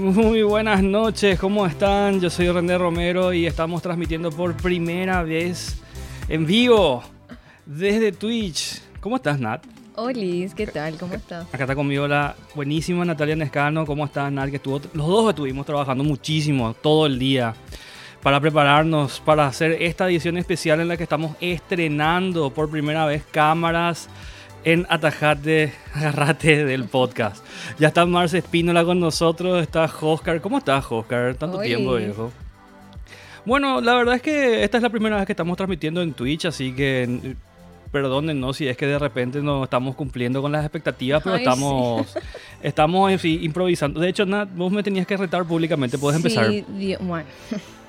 Muy buenas noches, ¿cómo están? Yo soy René Romero y estamos transmitiendo por primera vez en vivo desde Twitch. ¿Cómo estás, Nat? Hola, ¿qué tal? ¿Cómo estás? Acá está conmigo la buenísima Natalia Nescano. ¿Cómo estás, Nat? Que estuvo, los dos estuvimos trabajando muchísimo todo el día para prepararnos para hacer esta edición especial en la que estamos estrenando por primera vez cámaras en Atajate, Agarrate del podcast. Ya está Marce Espínola con nosotros, está Oscar. ¿Cómo estás, Oscar? Tanto tiempo, viejo. Bueno, la verdad es que esta es la primera vez que estamos transmitiendo en Twitch, así que perdónennos si es que de repente no estamos cumpliendo con las expectativas, pero Ay, estamos, estamos en fin, improvisando. De hecho, Nat, vos me tenías que retar públicamente, puedes empezar. Dios, bueno.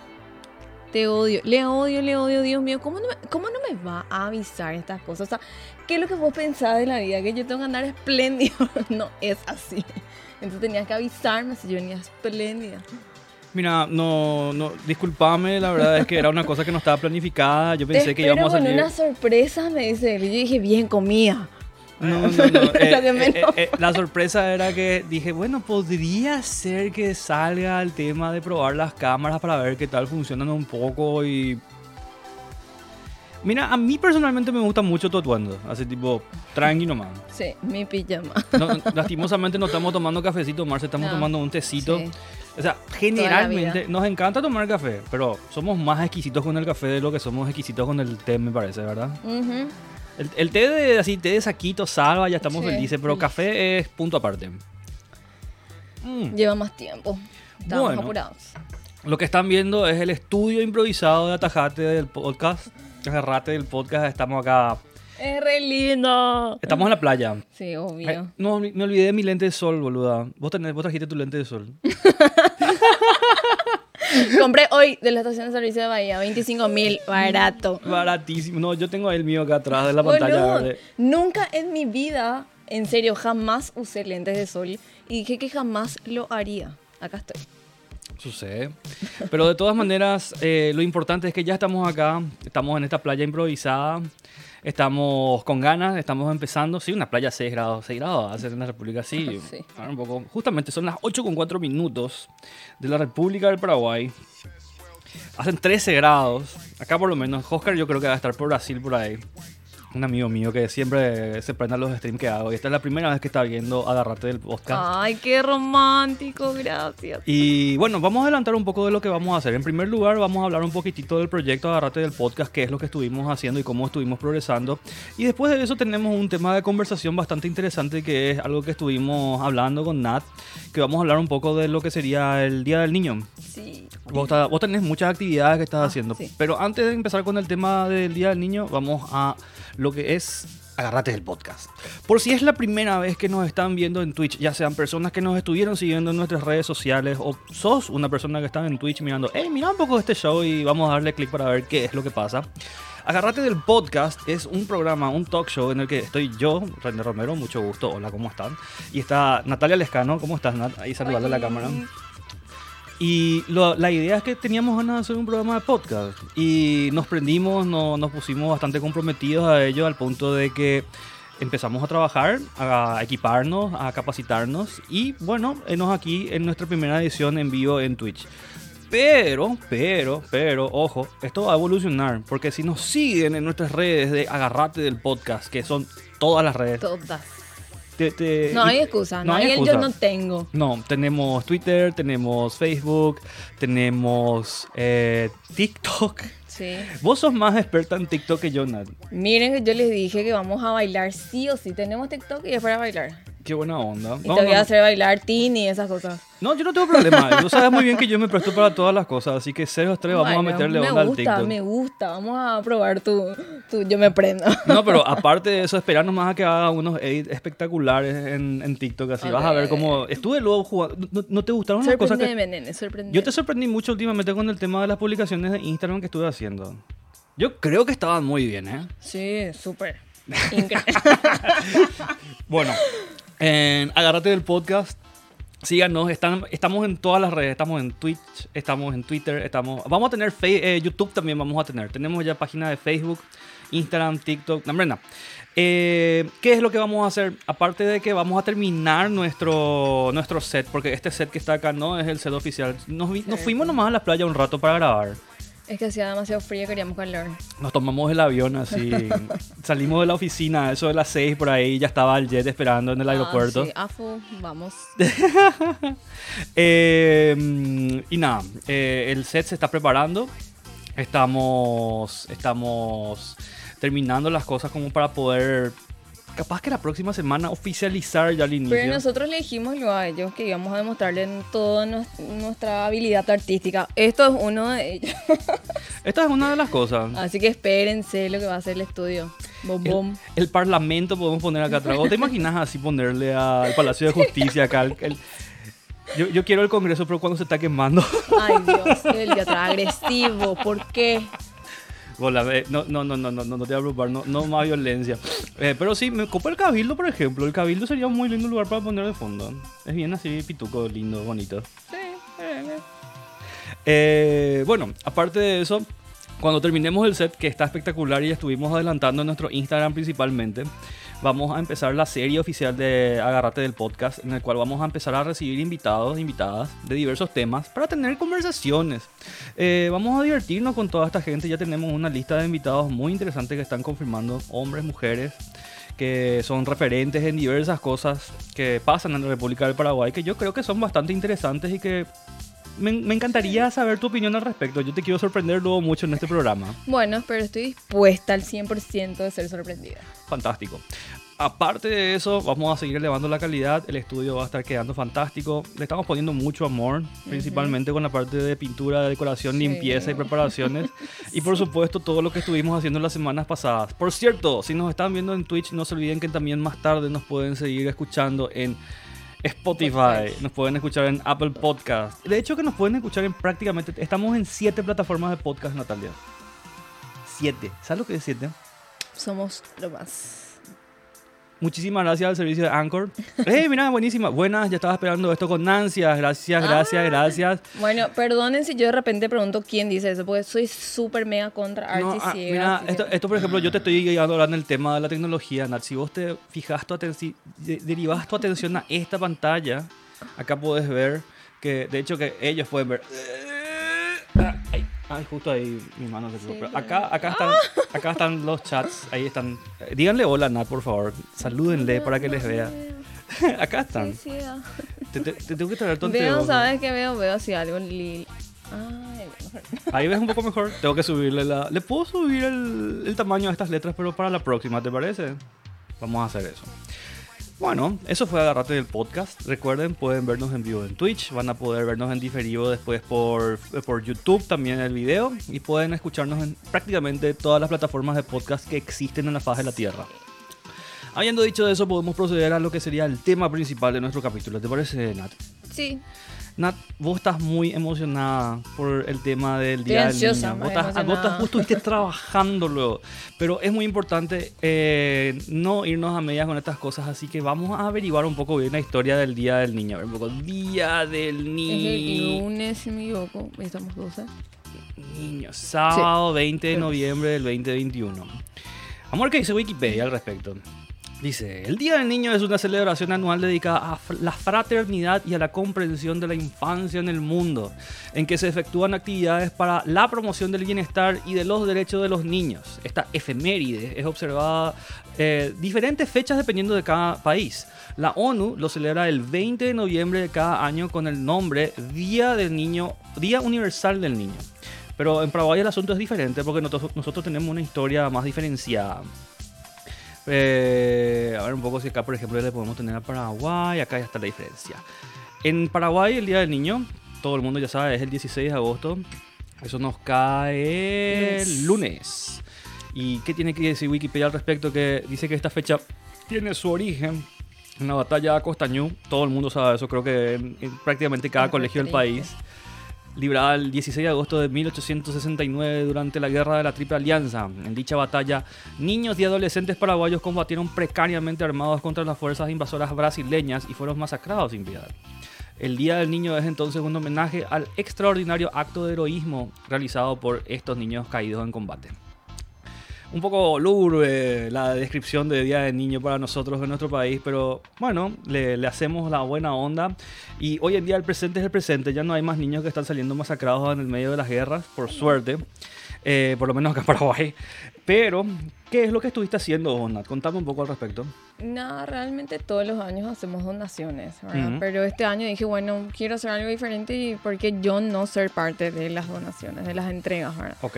Te odio, le odio, le odio, Dios mío. ¿Cómo no, me, ¿Cómo no me va a avisar estas cosas? O sea, ¿qué es lo que vos pensás de la vida? Que yo tengo que andar espléndido. No es así. Entonces tenías que avisarme si yo venía espléndida. Mira, no, no, discúlpame, la verdad es que era una cosa que no estaba planificada. Yo pensé Te que íbamos a con salir. una sorpresa, me dice él. Y yo dije, bien, comía. No, no, no. eh, eh, eh, la sorpresa era que dije, bueno, podría ser que salga el tema de probar las cámaras para ver qué tal funcionan un poco y... Mira, a mí personalmente me gusta mucho tu atuendo, así tipo, tranqui nomás. Sí, mi pijama. No, lastimosamente no estamos tomando cafecito, Marce, estamos No. tomando un tecito. Sí. O sea, generalmente nos encanta tomar café, pero somos más exquisitos con el café de lo que somos exquisitos con el té, me parece, ¿verdad? Ujú. El, el té de así, té de saquito, salva, ya estamos Sí, felices, pero café es punto aparte. Mm. Lleva más tiempo. Estábamos Bueno. apurados. Lo que están viendo es el estudio improvisado de Atajate del podcast. Agarrate del podcast, estamos acá. Es re lindo. Estamos en la playa. Sí, obvio. Eh, no, me olvidé de mi lente de sol, boluda. Vos, tenés, vos trajiste tu lente de sol. Compré hoy de la estación de servicio de Bahía, 25 mil, barato. Baratísimo. No, yo tengo el mío acá atrás de la pantalla verde. nunca en mi vida, en serio, jamás usé lentes de sol y dije que jamás lo haría. Acá estoy. Sucede. Pero de todas maneras, eh, lo importante es que ya estamos acá, estamos en esta playa improvisada, estamos con ganas, estamos empezando. Sí, una playa 6 grados, 6 grados hace en la República, sí. Sí. Ahora un poco. Justamente son las 8 con 4 minutos de la República del Paraguay. Hacen 13 grados. Acá por lo menos, Oscar yo creo que va a estar por Brasil por ahí. Un amigo mío que siempre se prende a los streams que hago. Y esta es la primera vez que está viendo Agarrate del podcast. Ay, qué romántico, gracias. Y bueno, vamos a adelantar un poco de lo que vamos a hacer. En primer lugar, vamos a hablar un poquitito del proyecto Agarrate del podcast, qué es lo que estuvimos haciendo y cómo estuvimos progresando. Y después de eso tenemos un tema de conversación bastante interesante que es algo que estuvimos hablando con Nat, que vamos a hablar un poco de lo que sería el Día del Niño. Sí. Vos, está- vos tenés muchas actividades que estás Ah, haciendo, sí. pero antes de empezar con el tema del Día del Niño, vamos a lo que es Agarrate del podcast. Por si es la primera vez que nos están viendo en Twitch, ya sean personas que nos estuvieron siguiendo en nuestras redes sociales o sos una persona que está en Twitch mirando, hey, mira un poco de este show y vamos a darle clic para ver qué es lo que pasa. Agarrate del podcast es un programa, un talk show en el que estoy yo, René Romero, mucho gusto, hola, ¿cómo están? Y está Natalia Lescano, ¿cómo estás, Nat? Ahí saludarle a la cámara. Y lo- la idea es que teníamos ganas de hacer un programa de podcast. Y nos prendimos, no- nos pusimos bastante comprometidos a ello al punto de que empezamos a trabajar, a equiparnos, a capacitarnos. Y bueno, enos aquí en nuestra primera edición en vivo en Twitch. Pero, pero, pero, ojo, esto va a evolucionar. Porque si nos siguen en nuestras redes de Agarrate del podcast, que son todas las redes. Todas. Te- te- No hay excusa, no, hay hay el excusa. yo no tengo. no, tenemos Twitter, tenemos Facebook, tenemos eh, TikTok. Sí. Vos sos más experta en TikTok que yo, Nat. Miren yo les dije que vamos a bailar sí o sí. Tenemos TikTok y es para bailar. Qué buena onda. Y No, te voy no, a hacer bailar Tini y esas cosas. no, yo no tengo problema. Tú sabes muy bien que yo me presto para todas las cosas, así que cero estrés, vamos a meterle me onda al gusta, TikTok. me gusta. Vamos a probar tu, tu yo me prendo. No, pero aparte de eso, esperarnos más a que haga unos edits espectaculares en, en TikTok, así vas a ver cómo... Estuve luego jugando... ¿No, no te gustaron las cosas que...? Nene. Yo te sorprendí mucho últimamente con el tema de las publicaciones de Instagram que estuve haciendo. Yo creo que estaban muy bien, ¿eh? Sí, súper. Increíble. Bueno, en Agárrate del podcast. Síganos, están, estamos en todas las redes, estamos en Twitch, estamos en Twitter, estamos... Vamos a tener fe- eh, YouTube también, vamos a tener. Tenemos ya página de Facebook, Instagram, TikTok, no. Eh, ¿Qué es lo que vamos a hacer? Aparte de que vamos a terminar nuestro, nuestro set, porque este set que está acá no es el set oficial. Nos, fuimos nomás a la playa un rato para grabar. Es que hacía demasiado frío, queríamos calor. Nos tomamos el avión así. salimos de la oficina, eso de las 6 por ahí, ya estaba el jet esperando en el aeropuerto. Ah, sí, Afu, vamos. Eh, mm, y nada, eh, el set se está preparando. Estamos, estamos terminando las cosas como para poder, capaz que la próxima semana oficializar ya el inicio. Pero nosotros le dijimos luego a ellos que íbamos a demostrarle toda nues- nuestra habilidad artística. Esto es uno de ellos. Esta es una de las cosas. Así que espérense lo que va a ser el estudio. Bom, El, bom. el parlamento podemos poner acá atrás. ¿Vos te imaginas así ponerle al Palacio de Justicia acá? el- el- yo, yo quiero el Congreso, pero cuando se está quemando. Ay, Dios, el de atrás agresivo. ¿Por qué? Eh, no, no, no, no, no, no, no te voy a preocupar, no, no más violencia. Eh, pero sí, me copa el Cabildo, por ejemplo. El Cabildo sería un muy lindo lugar para poner de fondo. Es bien así, pituco, lindo, bonito. Sí, eh, Eh, bueno, aparte de eso, cuando terminemos el set, que está espectacular y ya estuvimos adelantando en nuestro Instagram principalmente, vamos a empezar la serie oficial de Agarrate del Podcast, en el cual vamos a empezar a recibir invitados, invitadas de diversos temas para tener conversaciones. Eh, vamos a divertirnos con toda esta gente, ya tenemos una lista de invitados muy interesantes que están confirmando, hombres, mujeres que son referentes en diversas cosas que pasan en la República del Paraguay, que yo creo que son bastante interesantes y que me, me encantaría saber tu opinión al respecto. Yo te quiero sorprender luego mucho en este programa. Bueno, pero estoy dispuesta al 100% de ser sorprendida. Fantástico. Aparte de eso, vamos a seguir elevando la calidad. El estudio va a estar quedando fantástico. Le estamos poniendo mucho amor, principalmente con la parte de pintura, decoración, Sí. limpieza y preparaciones. Y por supuesto, todo lo que estuvimos haciendo las semanas pasadas. Por cierto, si nos están viendo en Twitch, no se olviden que también más tarde nos pueden seguir escuchando en Spotify, nos pueden escuchar en Apple Podcast. De hecho, que nos pueden escuchar en prácticamente. Estamos en siete plataformas de podcast, Natalia. Siete. ¿Sabes lo que es siete? Somos lo más. Muchísimas gracias al servicio de Anchor. ¡Eh, mira, buenísima! Buenas, ya estaba esperando esto con ansias. Gracias, gracias, Ah. gracias. Bueno, perdonen si yo de repente pregunto quién dice eso, porque soy súper mega contra No, artes ah, mira, esto, esto, por ejemplo, yo te estoy guiando ahora en el tema de la tecnología, Nat. Si vos te fijas tu atención, derivas tu atención a esta pantalla, acá puedes ver que, de hecho, que ellos pueden ver. Ay, justo ahí mi mano se. Sí, Pero acá, acá, están, acá están los chats, ahí están. Eh, Díganle hola, Nat, por favor. Salúdenle para que les vea. acá están. Sí, sí, ah. Te, te- te tengo que traer tu Veo. ¿sabes qué veo? Veo así algo lil. Ay, mejor. Ahí ves un poco mejor. Tengo que subirle la. Le puedo subir el, el tamaño de estas letras, pero para la próxima, ¿te parece? Vamos a hacer eso. Bueno, eso fue Agarrate del podcast. Recuerden, pueden vernos en vivo en Twitch. Van a poder vernos en diferido después por, por YouTube también el video. Y pueden escucharnos en prácticamente todas las plataformas de podcast que existen en la faz de la Tierra. Habiendo dicho eso, podemos proceder a lo que sería el tema principal de nuestro capítulo. ¿Te parece, Nat? Sí, Nat, vos estás muy emocionada por el tema del Estoy Día ansiosa, del Niño. Vos estás, vos estás- vos estuviste trabajando luego. Pero es muy importante eh, no irnos a medias con estas cosas, así que vamos a averiguar un poco bien la historia del Día del Niño. A ver, un poco, Día del es el Niño. lunes, si me equivoco. Estamos 12. Niño, sábado 20 de noviembre del 2021. Vamos a ver qué dice Wikipedia al respecto. Dice, el Día del Niño es una celebración anual dedicada a la fraternidad y a la comprensión de la infancia en el mundo, en que se efectúan actividades para la promoción del bienestar y de los derechos de los niños. Esta efeméride es observada eh, diferentes fechas dependiendo de cada país. La ONU lo celebra el 20 de noviembre de cada año con el nombre Día del Niño, Día Universal del Niño. Pero en Paraguay el asunto es diferente porque nosotros, nosotros tenemos una historia más diferenciada. Eh, a ver un poco si acá, por ejemplo, le podemos tener a Paraguay. Acá ya está la diferencia. En Paraguay, el Día del Niño, todo el mundo ya sabe, es el 16 de agosto. Eso nos cae el lunes. ¿Y qué tiene que decir Wikipedia al respecto? Que dice que esta fecha tiene su origen en la batalla de Costañú. Todo el mundo sabe eso, creo que en, en prácticamente cada colegio del país librada el 16 de agosto de 1869 durante la Guerra de la Triple Alianza. En dicha batalla, niños y adolescentes paraguayos combatieron precariamente armados contra las fuerzas invasoras brasileñas y fueron masacrados sin piedad. El Día del Niño es entonces un homenaje al extraordinario acto de heroísmo realizado por estos niños caídos en combate. Un poco lúgubre la descripción de Día del Niño para nosotros en nuestro país, pero bueno, le, le hacemos la buena onda. Y hoy en día el presente es el presente, ya no hay más niños que están saliendo masacrados en el medio de las guerras, por suerte. Eh, por lo menos acá en Paraguay. Pero, ¿qué es lo que estuviste haciendo, Donat? Contame un poco al respecto. Nada, realmente todos los años hacemos donaciones, ¿verdad? Ujú. Pero este año dije, bueno, quiero hacer algo diferente y por qué yo no ser parte de las donaciones, de las entregas, ¿verdad? Ok.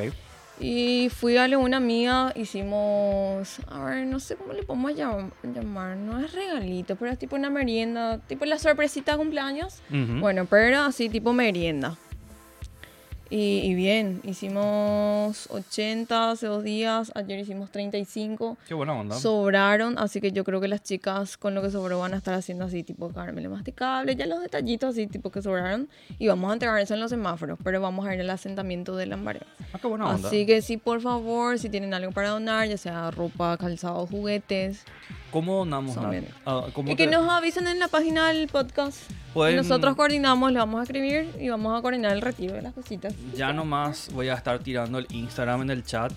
Y fui a una amiga, hicimos, a ver, no sé cómo le podemos llam- llamar, no es regalito, pero es tipo una merienda, tipo la sorpresita de cumpleaños. Bueno, pero era así tipo merienda. Y, y bien, hicimos 80 hace dos días, ayer hicimos 35. Qué buena onda. Sobraron, así que yo creo que las chicas con lo que sobró van a estar haciendo así tipo caramelo masticable, ya los detallitos así tipo que sobraron. Y vamos a entregar eso en los semáforos, pero vamos a ir al asentamiento de Lambaré. ah, qué buena onda. Así que sí, por favor, si tienen algo para donar, ya sea ropa, calzado, juguetes, ¿Cómo bien. Ah, ¿cómo y que te- nos avisen en la página del podcast. Pueden- Nosotros coordinamos, le vamos a escribir y vamos a coordinar el retiro de las cositas. Ya nomás voy a estar tirando el Instagram en el chat.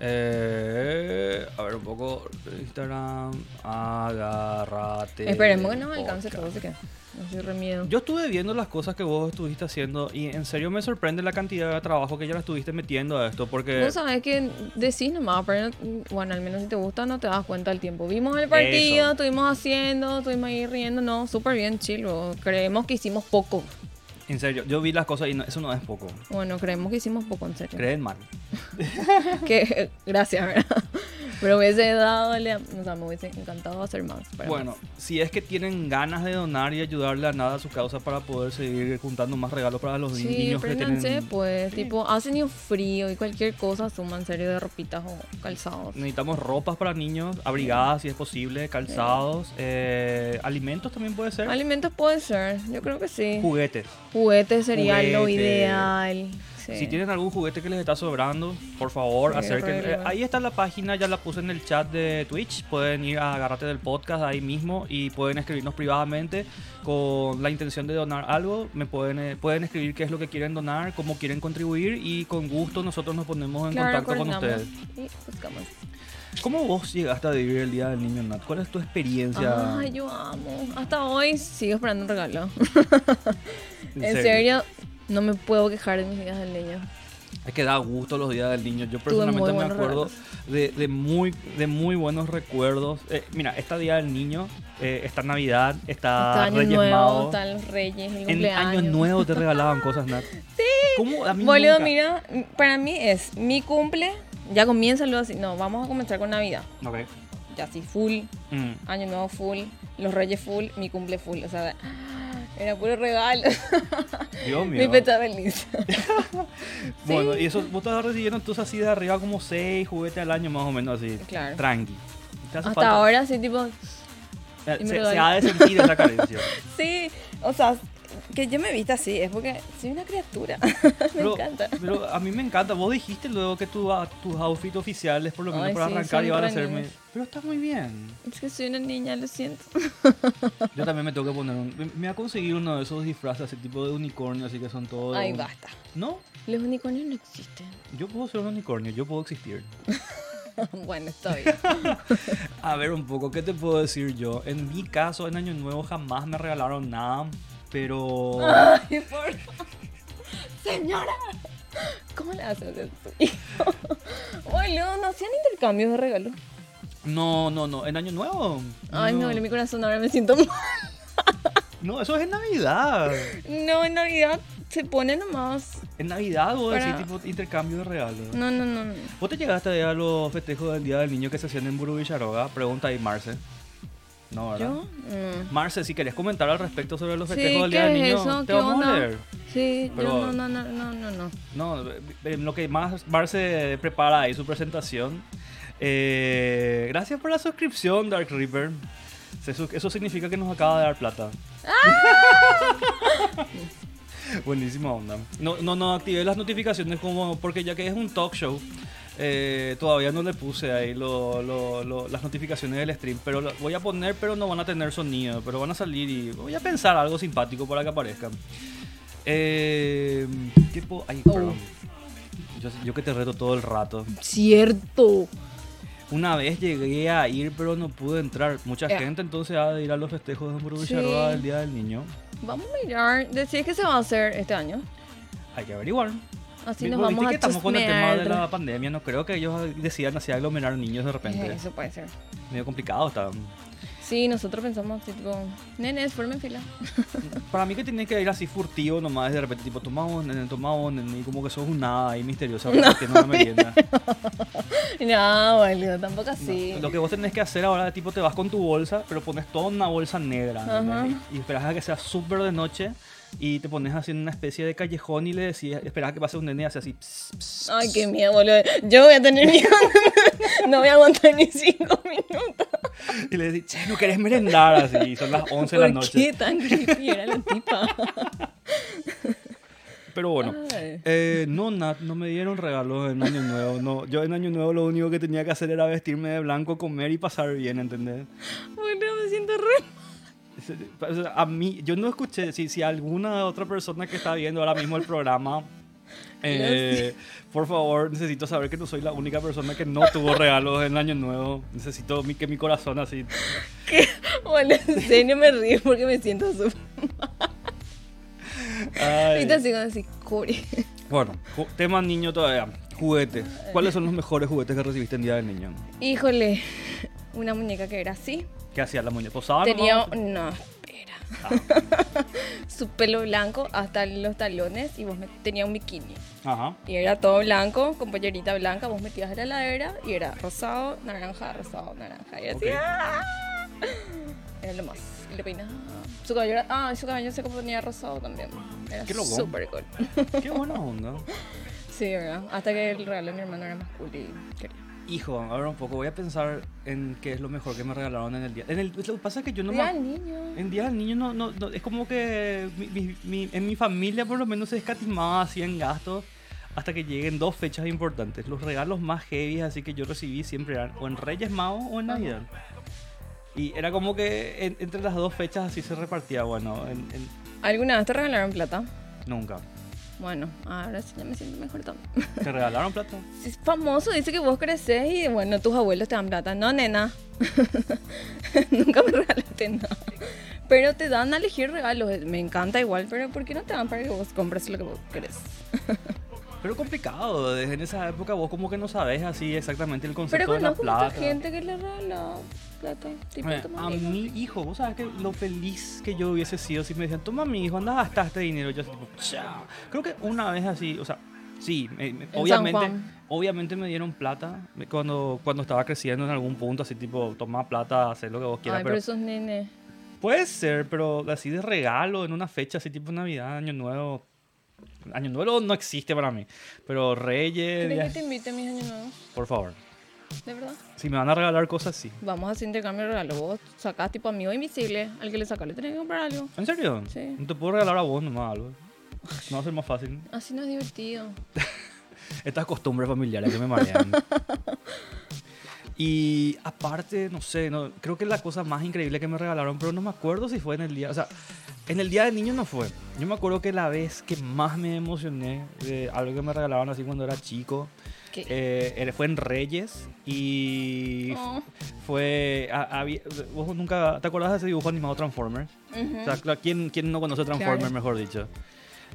Eh, a ver un poco. Instagram. Agárrate. Esperemos que nos alcance todo, así que no re miedo. Yo estuve viendo las cosas que vos estuviste haciendo y en serio me sorprende la cantidad de trabajo que ya le estuviste metiendo a esto porque Vos sabés que decís nomás, pero no- bueno, al menos si te gusta no te das cuenta del tiempo. Vimos el partido, Eso. estuvimos haciendo, estuvimos ahí riendo, no, súper bien, chilo. Creemos que hicimos poco. En serio yo vi las cosas y no- eso no es poco. Bueno, creemos que hicimos poco, en serio. Creen mal. que gracias, ¿verdad? Pero hubiese dado, o sea, me hubiese encantado hacer más. Bueno, si es que tienen ganas de donar y ayudarle a nada a su causa para poder seguir juntando más regalos para los Sí, niños que tienen. pues, tipo, hace ni frío y cualquier cosa suman serio de ropitas o calzados. Necesitamos ropas para niños, abrigadas si es posible, calzados, eh, alimentos también puede ser, Alimentos puede ser, yo creo que sí. juguetes. Juguetes sería lo ideal. Sí. Si tienen algún juguete que les está sobrando, por favor, Sí, lindo. ahí está la página, ya la puse en el chat de Twitch. Pueden ir a Agarrate del Podcast ahí mismo y pueden escribirnos privadamente con la intención de donar algo. Me pueden, eh, pueden escribir qué es lo que quieren donar, cómo quieren contribuir y con gusto nosotros nos ponemos en Claro, contacto con ustedes. Y buscamos. ¿Cómo vos llegaste a vivir el Día del Niño, Nat? ¿Cuál es tu experiencia? Ay, yo amo. Hasta hoy sigo esperando un regalo. En en serio. serio, no me puedo quejar de mis días del niño. Es que da gusto los días del niño. Yo personalmente me acuerdo de, de muy, de muy buenos recuerdos. Eh, mira, esta Día del Niño, eh, está Navidad, está año Reyes nuevo, están los reyes, el En cumpleaños. Año Nuevo te regalaban cosas, Nat. Sí. ¿Cómo? A mí Boludo, nunca. mira, para mí es mi cumple, ya comienza luego así. No, vamos a comenzar con Navidad. Ok. Ya así, full, Mm. año nuevo full, los reyes full, mi cumple full. O sea, era puro regalo. Dios mi mío. peta feliz. Bueno, y eso, vos estás recibiendo entonces así de arriba como seis juguetes al año más o menos así. Claro. Tranqui. ¿Te hace Hasta falta? ahora sí, tipo, Eh, Se, se ha de sentir esa carencia. sí, o sea, que yo me vista así, es porque soy una criatura. me Pero, encanta. pero a mí me encanta. Vos dijiste luego que tu, tus outfits oficiales, por lo menos Ay, para sí, arrancar, iban a lindos. Pero está muy bien. Es que soy una niña, lo siento. Yo también me tengo que poner un. me- Me voy a conseguir uno de esos disfraces, así tipo de unicornio, así que son todos. Ay, basta. No, Los unicornios no existen. yo puedo ser un unicornio, yo puedo existir. bueno, bien. A ver, un poco, ¿qué te puedo decir yo? En mi caso, en Año Nuevo jamás me regalaron nada, pero. Ay, por Señora, ¿cómo le haces a su hijo? Boludo, no hacían intercambios de regalos. No, no, no. ¿En Año Nuevo? Ay, no, en mi corazón ahora me siento mal. No, eso es en Navidad. No, en Navidad se pone nomás. En Navidad vos Para- decís tipo intercambio de regalos. No, no, no. no. ¿Vos te llegaste a los festejos del Día del Niño que se hacían en Buru Villaroga? Pregunta ahí, Marce. No, ¿verdad? ¿Yo? Mm. Marce, si querés comentar al respecto sobre los Sí, festejos del ¿qué Día del Niño, eso? te ¿Qué vamos a onda? leer. Sí, Pero- yo no, no, no, no, no, no. No, eh, lo que más Marce prepara ahí su presentación. Eh, gracias por la suscripción, Dark Reaper. Eso, significa que nos acaba de dar plata. Buenísima onda. No, no, no activé las notificaciones como porque ya que es un talk show, eh, todavía no le puse ahí lo- lo- lo- las notificaciones del stream. Pero lo voy a poner, pero no van a tener sonido. Pero van a salir y voy a pensar algo simpático para que aparezcan. Eh, ¿Qué puedo? Ay, Oh. perdón. Yo Yo, yo que te reto todo el rato. Cierto. Una vez llegué a ir, pero no pude entrar. Mucha Ya. gente entonces ha de ir a los festejos de Hamburgo Sí. Del Día del Niño. Vamos a mirar. Decir que se va a hacer este año. Hay que averiguar. Así nos vamos que a estamos con el tema de la pandemia. No creo que ellos decidan así aglomerar niños de repente. Eso puede ser. Medio complicado está. Sí, nosotros pensamos, tipo, nenes, formen fila. Para mí que tiene que ir así furtivo nomás de repente, tipo, tomamos, nene, tomamos, nene, y como que sos un nada ahí misterioso repartiendo una merienda. No, boludo, tampoco así. Lo que vos tenés que hacer ahora, tipo, te vas con tu bolsa, pero pones toda una bolsa negra. y esperas a que sea súper de noche y te pones así en una especie de callejón y le decís, esperas que pase un nene hace así. ps, ps, Ay, qué miedo, boludo. Yo voy a tener miedo. no voy a aguantar ni cinco minutos. y le decís, che, no querés merendar así. y son las 11 de la ¿Por noche. qué tan creepy era la tipa? Pero bueno. Eh, no, Nat, no me dieron regalos en Año Nuevo. No, yo en Año Nuevo lo único que tenía que hacer era vestirme de blanco, comer y pasar bien, ¿entendés? Boludo, me siento re... Sea, A mí, yo no escuché, si, si alguna otra persona que está viendo ahora mismo el programa, eh, por favor, necesito saber que no soy la única persona que no tuvo regalos en Año Nuevo. Necesito mi, que mi corazón así... Boludo, en serio me río porque me siento súper... Ahorita como así, Cori. Bueno, tema niño todavía. Juguetes. ¿Cuáles son los mejores juguetes que recibiste en Día del Niño? Híjole, una muñeca que era así. ¿Qué hacía la muñeca? ¿Posaba Tenía... No, espera. Su pelo blanco hasta los talones y vos tenía un bikini. Ajá. Y era todo blanco, con pollerita blanca, vos metías en la heladera y era rosado, naranja, rosado, naranja. Y así. ¡ah! Era lo más. Y le peinaba. Su cabello era, ah, su cabello se ponía rosado también. Era Qué loco. cool. Qué buena onda. Sí, ¿verdad? Hasta que el regalo de mi hermano era más cool y quería. Hijo, a ver un poco, voy a pensar en qué es lo mejor que me regalaron en el día. En el, lo que pasa es que yo no Día me... del niño. En Día del Niño no, no, no- es como que mi- mi- mi- en mi familia por lo menos se escatimaba así en gastos hasta que lleguen dos fechas importantes. Los regalos más heavy así que yo recibí siempre eran o en Reyes Magos o en. Navidad. Y era como que en- entre las dos fechas así se repartía, bueno, en, en- ¿Alguna vez te regalaron plata? nunca. Bueno, ahora sí ya me siento mejor también. ¿Te regalaron plata? Si es famoso, dice que vos creces y bueno, tus abuelos te dan plata. No, nena. Nunca me regalaste nada. Pero te dan a elegir regalos. Me encanta igual, pero ¿por qué no te dan para que vos compres lo que vos querés? Pero complicado, desde en esa época vos como que no sabes así exactamente el Pero concepto de la plata. mucha gente que le regala plata. Tipo, Eh, a mi hijo, vos sabes que lo feliz que yo hubiese sido si me decían, toma mi hijo, anda a gastar este dinero. Yo así tipo, chao. Creo que una vez así, o sea, sí, me- me- San obviamente, obviamente me dieron plata cuando, cuando estaba creciendo en algún punto, así tipo, toma plata, haz lo que vos quieras. Ay, pero, pero esos nenes. Puede ser, pero así de regalo en una fecha, así tipo Navidad, Año Nuevo. Año Nuevo no existe para mí, pero Reyes, ¿Quieres que te invite a mis años nuevos? por favor. ¿De verdad? Si me van a regalar cosas, sí. Vamos a hacer intercambio de regalos. Vos sacás tipo amigo invisible. Al que le sacas le tenés que comprar algo. ¿En serio? Sí. No te puedo regalar a vos nomás algo. No va a ser más fácil. Así no es divertido. Estas costumbres familiares que me marean. y aparte, no sé, no, creo que la cosa más increíble que me regalaron, pero no me acuerdo si fue en el día, o sea, en el día del niño no fue. Yo me acuerdo que la vez que más me emocioné de algo que me regalaron así cuando era chico, eh, fue en Reyes y Oh. fue, a- había- vos nunca, ¿te acordás de ese dibujo animado Transformers? O sea, ¿quién, quién no conoce Transformers, Claro. mejor dicho?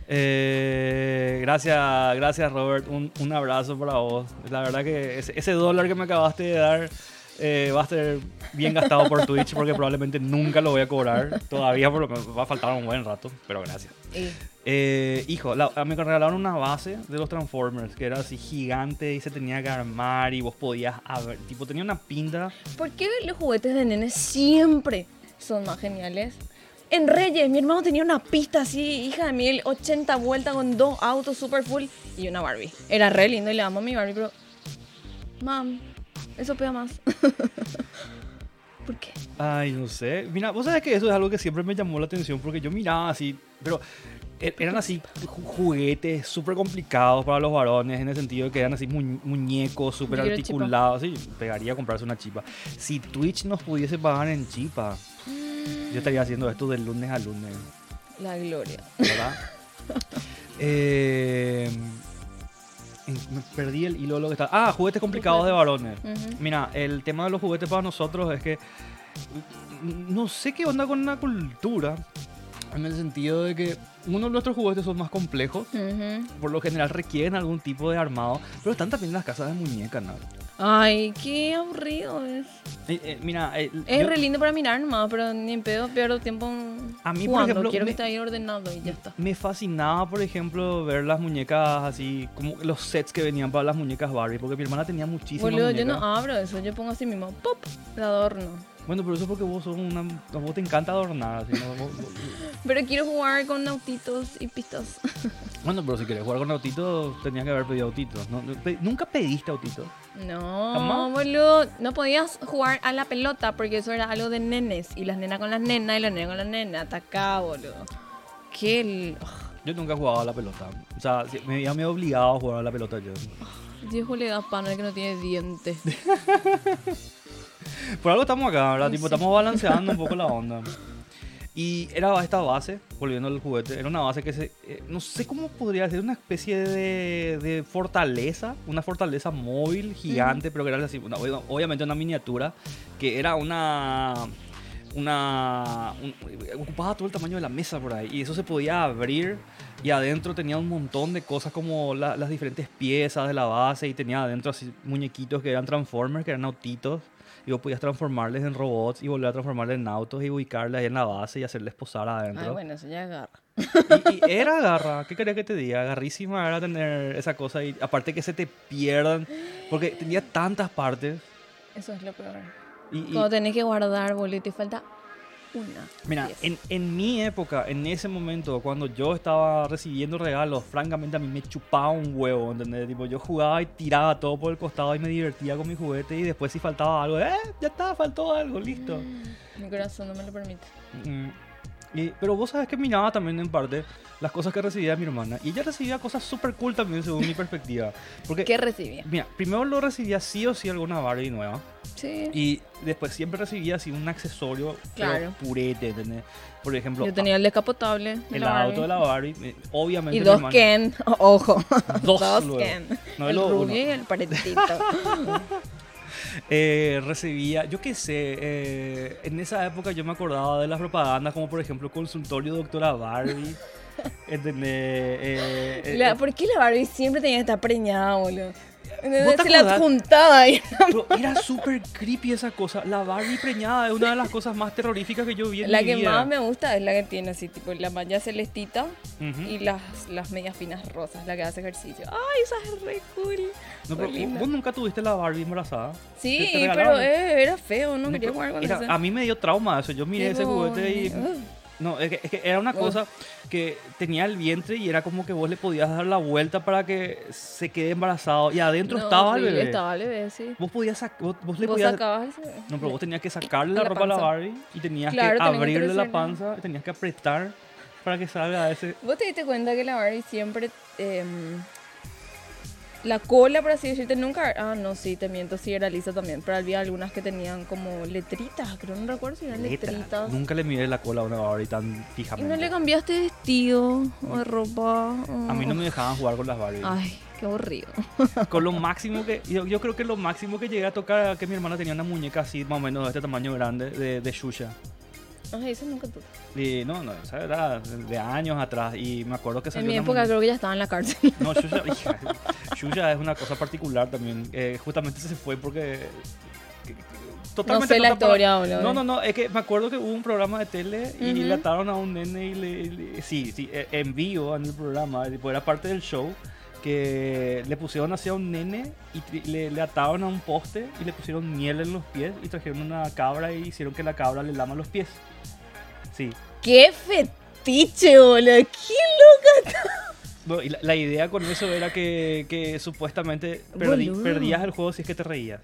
Eh, gracias, gracias Robert. Un, un abrazo para vos. La verdad que ese, ese dólar que me acabaste de dar eh, va a ser bien gastado por Twitch porque probablemente nunca lo voy a cobrar. Todavía por lo que va a faltar un buen rato, pero gracias. Eh, hijo, la- me regalaron una base de los Transformers que era así gigante y se tenía que armar y vos podías ver, tipo tenía una pinta. ¿Por qué los juguetes de nenes siempre son más geniales? En Reyes, mi hermano tenía una pista así, hija de mil, 80 vueltas con dos autos super full y una Barbie. Era re lindo y le amo a mi Barbie, pero. Mam, eso pega más. ¿Por qué? Ay, no sé. Mira, vos sabés que eso es algo que siempre me llamó la atención porque yo miraba así, pero e- eran así ju- juguetes súper complicados para los varones en el sentido de que eran así mu- muñecos súper articulados. Sí, pegaría a comprarse una chipa. Si Twitch nos pudiese pagar en chipa, yo estaría haciendo esto de lunes a lunes, La gloria. ¿verdad? Eh, perdí el hilo de lo que está. Ah, juguetes complicados de varones. Mira, el tema de los juguetes para nosotros es que no sé qué onda con la cultura. En el sentido de que uno de nuestros juguetes son más complejos. Ujú. Por lo general requieren algún tipo de armado. Pero están también en las casas de muñecas, ¿no? Ay, qué aburrido es. Eh, eh, mira, eh, Es yo- re lindo para mirar nomás, pero ni en pedo pierdo tiempo A mí, por jugando. ejemplo, Quiero me- que esté ahí ordenado y ya está. me fascinaba, por ejemplo, ver las muñecas así, como los sets que venían para las muñecas Barbie, porque mi hermana tenía muchísimas Boludo, yo muñecas. no abro eso, yo pongo así mismo, pop, de adorno. Bueno, pero eso es porque vos sos una... A vos te encanta adornar, así, ¿no? Vos- vos- Pero quiero jugar con autitos y pistas. Bueno, pero si querés jugar con autitos, tenías que haber pedido autitos. ¿no? ¿Nunca pediste autitos? No, ¿Jamás? boludo, no podías jugar a la pelota porque eso era algo de nenes. Y las nenas con las nenas y las nenas con las nenas. Hasta acá, boludo. Qué... l- Yo nunca jugaba a la pelota. O sea, me había me obligado a jugar a la pelota yo. Dios le da pan al que no tiene dientes. Por algo estamos acá, ¿verdad? Sí. Tipo, estamos balanceando un poco la onda. Y era esta base, volviendo al juguete, era una base que se... eh, no sé cómo podría ser, una especie de, de fortaleza, una fortaleza móvil gigante, pero que era así, una- ob- obviamente una miniatura, que era una... Una... un- ocupaba todo el tamaño de la mesa por ahí, y eso se podía abrir, y adentro tenía un montón de cosas como la- las diferentes piezas de la base, y tenía adentro así muñequitos que eran Transformers, que eran autitos, y vos podías transformarles en robots y volver a transformarles en autos y ubicarles ahí en la base y hacerles posar adentro. Ay, bueno, eso ya agarra. Y, y era garra, ¿qué quería que te diga? Garrísima era tener esa cosa y aparte que se te pierdan, porque tenía tantas partes. Eso es lo peor. Y, y- Cuando tenés que guardar, boludo, y te falta una. mira, en, en mi época, en ese momento, cuando yo estaba recibiendo regalos, francamente a mí me chupaba un huevo, ¿entendés? Tipo, yo jugaba y tiraba todo por el costado y me divertía con mi juguete y después si faltaba algo, ¡eh! Ya está, faltó algo, listo. Mi corazón no me lo permite. Mm, y- pero vos sabes que miraba también en parte las cosas que recibía mi hermana. Y ella recibía cosas súper cool también según mi perspectiva. Porque, ¿Qué recibía? mira, primero lo recibía sí o sí alguna Barbie nueva. Sí. Y después siempre recibía así un accesorio pero Claro. purete, ¿entendés? Por ejemplo, Yo tenía el descapotable. de el la auto de la Barbie. Obviamente Y dos Ken, ojo. Dos Dos. Ken. No el lo rubio y el paretito. Eh, recibía, yo qué sé, eh, en esa época yo me acordaba de las propagandas como por ejemplo consultorio doctora Barbie. ¿entendés? Eh, eh, La- ¿Por qué la Barbie siempre tenía que estar preñada, boludo? ¿Vos te Se la acordás? juntaba ahí. Pero era súper creepy esa cosa. La Barbie preñada es una de las cosas más terroríficas que yo vi en La mi que vida. más me gusta es la que tiene así, tipo la malla celestita y las, las medias finas rosas, la que hace ejercicio. Ay, esa es re cool. No, pero. ¿Vos nunca tuviste la Barbie embarazada? Sí, ¿Te- te pero eh, era feo, no No, quería jugar con era- eso. A mí me dio trauma eso. Yo miré ese juguete y... uh, No, es que, es que era una cosa que tenía el vientre y era como que vos le podías dar la vuelta para que se quede embarazado. Y adentro no, estaba el bebé. Estaba el bebé, sí. Vos podías vos, vos le Vos podías... sacabas No, pero vos tenías que sacarle la, La ropa a la. Barbie y tenías Claro, que tenías que abrirle la panza y tenías que apretar para que salga ese... ¿Vos te diste cuenta que la Barbie siempre... em, la cola, por así decirte, nunca... Ah, no, sí, te miento, sí era lisa también. Pero había algunas que tenían como letritas, creo, no recuerdo si eran Letra. letritas. Nunca le miré la cola a una Barbie tan ¿Y fijamente. no le cambiaste de vestido o de ropa? A mí no me dejaban jugar con las Barbies. Ay, qué aburrido. Con lo máximo que. Yo, yo creo que lo máximo que llegué a tocar era que mi hermana tenía una muñeca así, más o menos de este tamaño grande, de, de Shusha. Ay, eso nunca tuve. Y no, no, o sea, era de años atrás. Y me acuerdo que En salió. mi una época muñe- creo que ya estaba en la cárcel. No, hija, Shusha es una cosa particular también. Eh, justamente se fue porque. que- que- No Totalmente sé la para- historia, boludo. No, no, no, es que me acuerdo que hubo un programa de tele y Ujú. le ataron a un nene y le, le- sí, sí, eh, en vivo en el programa, era parte del show que le pusieron así a un nene y le, le ataron a un poste y le pusieron miel en los pies y trajeron una cabra y hicieron que la cabra le lama los pies. Sí. ¡Qué fetiche, boludo! ¡Qué loca! No, y la, la idea con eso era que, que supuestamente perdi- perdías el juego si es que te reías.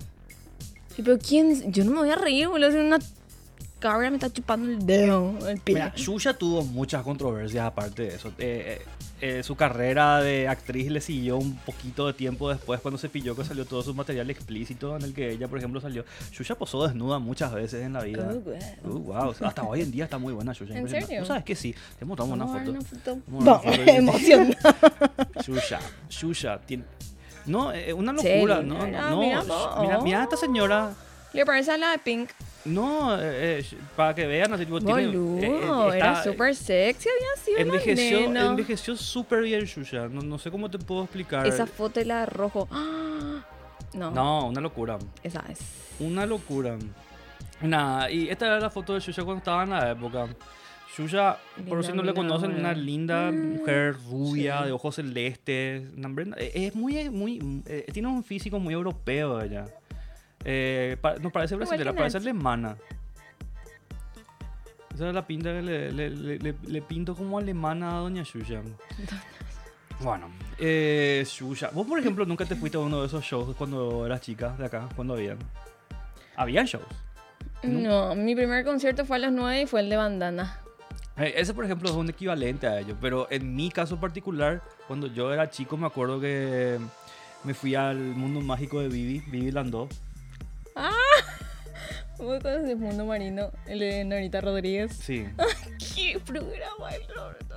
Y Pero quién... Yo no me voy a reír, boludo. Si una cabra me está chupando el dedo, el pie. Mira, Shusha tuvo muchas controversias aparte de eso. Eh, eh, eh, su carrera de actriz le siguió un poquito de tiempo después cuando se pilló que salió todo su material explícito en el que ella, por ejemplo, salió. Shusha posó desnuda muchas veces en la vida. Oh, wow. Uh, wow. Hasta hoy en día está muy buena Shusha. ¿En serio? ¿Tú sabes que sí? Te mostramos una foto. una foto. Vamos a ver Vamos, una foto. emoción. Shusha. Shusha tiene... No, una locura, no, mira, no, mira mira, mira a esta señora, Le parece a la de Pink. No, eh, eh, para que vean, así, tipo, tiene- Boludo, eh, eh, era está- súper sexy, había sido una Envejeció, nena. envejeció súper bien Xuxa, no, no sé cómo te puedo explicar. Esa foto y la de rojo. ¡Ah! No, No, una locura, esa es. una locura. Nada, y esta era la foto de Xuxa cuando estaba en la época. Por Linda si no le conocen, una linda Mm, mujer rubia, sí. de ojos celestes. una eh, Es muy, muy, eh, tiene un físico muy europeo ella. Eh, pa- no parece brasileña, parece alemana. Esa es la pinta que le, le- le- le- le pinto como alemana a Doña Xuxa. Bueno, eh, Xuxa. Vos, por ejemplo, nunca te fuiste a uno de esos shows cuando eras chica de acá, cuando habían. Había shows. No, mi primer concierto fue a las 9 y fue el de bandana. Eh, Ese, por ejemplo, es un equivalente a ello. Pero en mi caso particular, cuando yo era chico, me acuerdo que me fui al mundo mágico de Vivi, Vivi Landó. ¿Vos conoces Mundo Marino? El de Norita Rodríguez. Sí. ¿Qué programa el Roberto?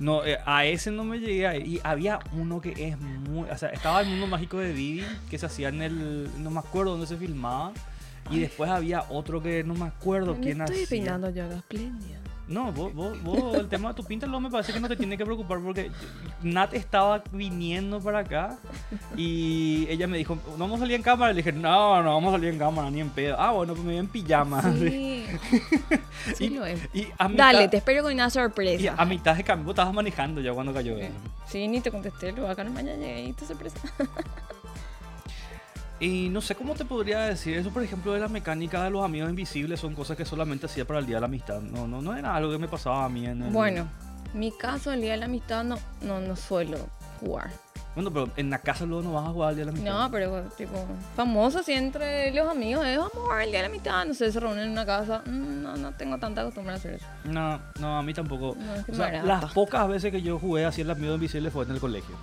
No, eh, a ese no me llegué a ir. Y había uno que es muy. O sea, estaba el mundo mágico de Vivi, que se hacía en el. No me acuerdo dónde se filmaba. Y después había otro que no me acuerdo Me quién estoy hacía. peinando yo acá, espléndido. No, vos, vos, vos, el tema de tu pinta me parece que no te tiene que preocupar porque Nat estaba viniendo para acá y ella me dijo, ¿no vamos a salir en cámara? Le dije, no, no vamos a salir en cámara, ni en pedo. Ah, bueno, pues me voy en pijama. Sí, sí y, lo es. y a mitad, Dale, te espero con una y sorpresa. a mitad de cambio, vos estabas manejando ya cuando cayó. Sí. Sí, ni te contesté, luego acá no mañana llegué y tu sorpresa. Y no sé cómo te podría decir, eso por ejemplo de la mecánica de los amigos invisibles son cosas que solamente hacía para el Día de la Amistad. No, no, no era algo que me pasaba a mí en el... Bueno, mi caso, el día de la amistad, no, no, no suelo jugar. Bueno, pero en la casa luego no vas a jugar al Día de la Amistad. No, pero tipo, famoso así entre los amigos, es vamos a jugar el día de la amistad, no sé, se reúnen en una casa. Mm, No, no tengo tanta costumbre a hacer eso. No, no, a mí tampoco. No, es que O me sea, agrada. las pocas veces que yo jugué así el amigo invisible fue en el colegio.